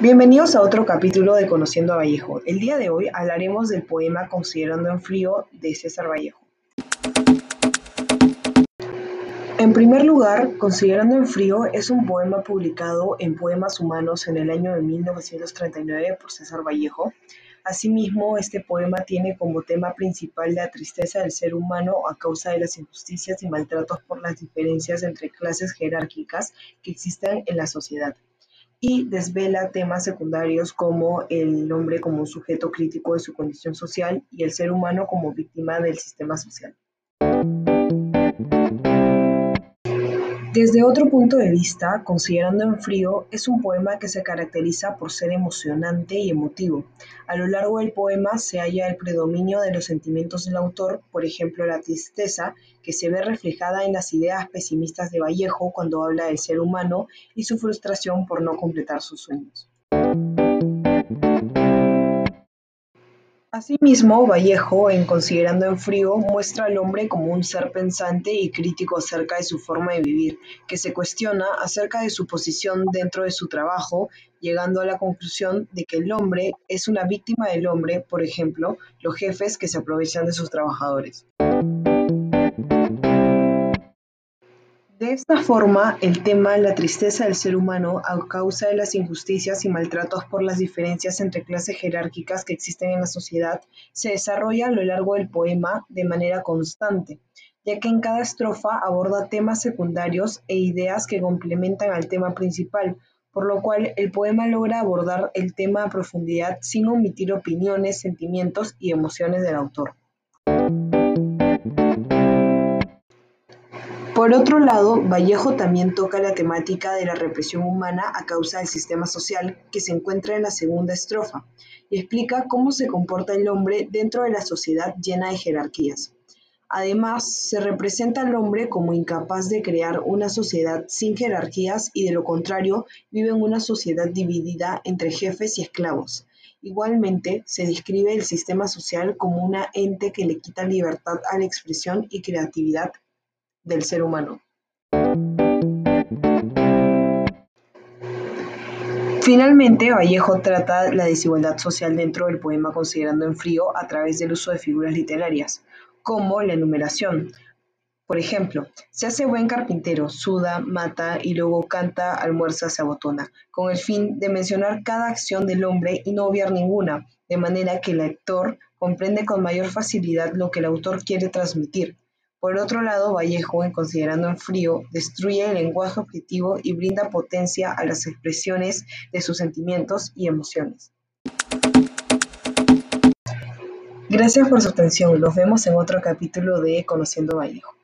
Bienvenidos a otro capítulo de Conociendo a Vallejo. El día de hoy hablaremos del poema Considerando en frío de César Vallejo. En primer lugar, Considerando en frío es un poema publicado en Poemas Humanos en el año de 1939 por César Vallejo. Asimismo, este poema tiene como tema principal la tristeza del ser humano a causa de las injusticias y maltratos por las diferencias entre clases jerárquicas que existen en la sociedad y desvela temas secundarios como el hombre como sujeto crítico de su condición social y el ser humano como víctima del sistema social. Desde otro punto de vista, Considerando en frío es un poema que se caracteriza por ser emocionante y emotivo. A lo largo del poema se halla el predominio de los sentimientos del autor, por ejemplo la tristeza, que se ve reflejada en las ideas pesimistas de Vallejo cuando habla del ser humano y su frustración por no completar sus sueños. Asimismo, Vallejo, en Considerando en frío, muestra al hombre como un ser pensante y crítico acerca de su forma de vivir, que se cuestiona acerca de su posición dentro de su trabajo, llegando a la conclusión de que el hombre es una víctima del hombre, por ejemplo, los jefes que se aprovechan de sus trabajadores. De esta forma, el tema la tristeza del ser humano a causa de las injusticias y maltratos por las diferencias entre clases jerárquicas que existen en la sociedad se desarrolla a lo largo del poema de manera constante, ya que en cada estrofa aborda temas secundarios e ideas que complementan al tema principal, por lo cual el poema logra abordar el tema a profundidad sin omitir opiniones, sentimientos y emociones del autor. Por otro lado, Vallejo también toca la temática de la represión humana a causa del sistema social que se encuentra en la segunda estrofa y explica cómo se comporta el hombre dentro de la sociedad llena de jerarquías. Además, se representa al hombre como incapaz de crear una sociedad sin jerarquías y de lo contrario vive en una sociedad dividida entre jefes y esclavos. Igualmente, se describe el sistema social como una ente que le quita libertad a la expresión y creatividad del ser humano. Finalmente, Vallejo trata la desigualdad social dentro del poema considerando en frío a través del uso de figuras literarias, como la enumeración. Por ejemplo, se hace buen carpintero, suda, mata y luego canta, almuerza, se abotona, con el fin de mencionar cada acción del hombre y no obviar ninguna, de manera que el lector comprende con mayor facilidad lo que el autor quiere transmitir. Por otro lado, Vallejo, en Considerando en frío, destruye el lenguaje objetivo y brinda potencia a las expresiones de sus sentimientos y emociones. Gracias por su atención. Nos vemos en otro capítulo de Conociendo Vallejo.